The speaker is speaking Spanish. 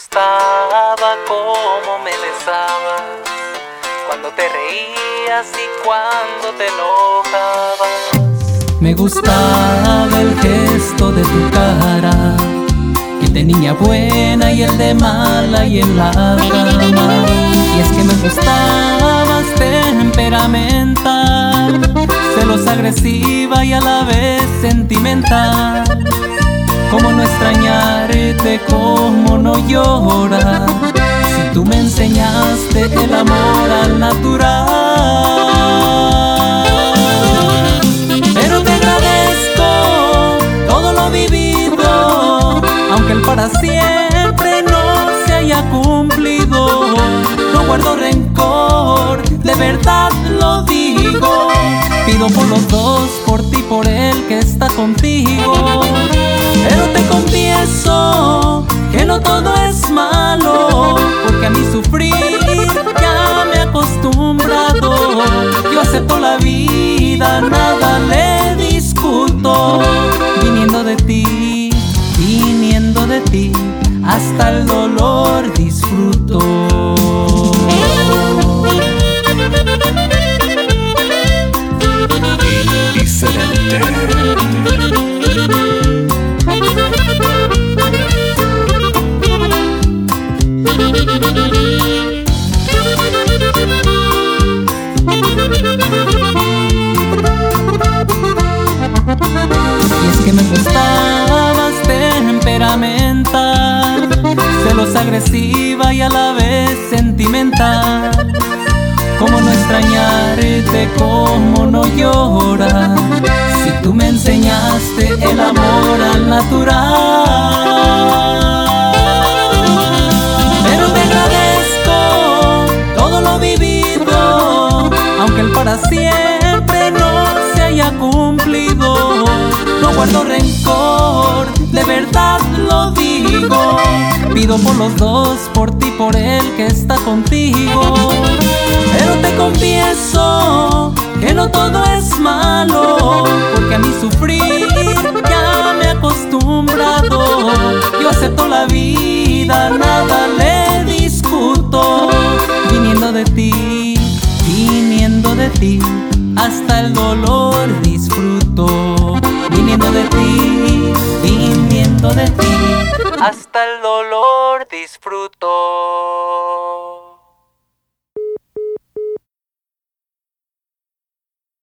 gustaba cómo me besabas, cuando te reías y cuando te enojabas. Me gustaba el gesto de tu cara, el de niña buena y el de mala y en la cama. Y es que me gustabas temperamental, celosa agresiva y a la vez sentimental. Cómo no extrañarte, cómo no llorar. Si tú me enseñaste el amor al natural. Pero te agradezco todo lo vivido, aunque el para siempre no se haya cumplido. No guardo rencor, de verdad lo digo. Pido por los dos, por ti, por él que está contigo. Confieso que no todo es malo, porque a mí sufrir ya me he acostumbrado. Yo acepto la vida, nada le discuto. Viniendo de ti, viniendo de ti, hasta el dolor disfruto. Y es que me gustabas temperamental, celosa agresiva y a la vez sentimental. Cómo no extrañarte, cómo no llorar, si tú me enseñaste el amor al natural. Pero te agradezco todo lo vivido, aunque el para siempre guardo rencor, de verdad lo digo. Pido por los dos, por ti, por él que está contigo. Pero te confieso que no todo es malo, porque a mí sufrir ya me he acostumbrado. Yo acepto la vida, nada le discuto. Viniendo de ti, viniendo de ti, hasta el dolor disfruto. Viniendo de ti, viniendo de ti, Hasta el dolor disfruto.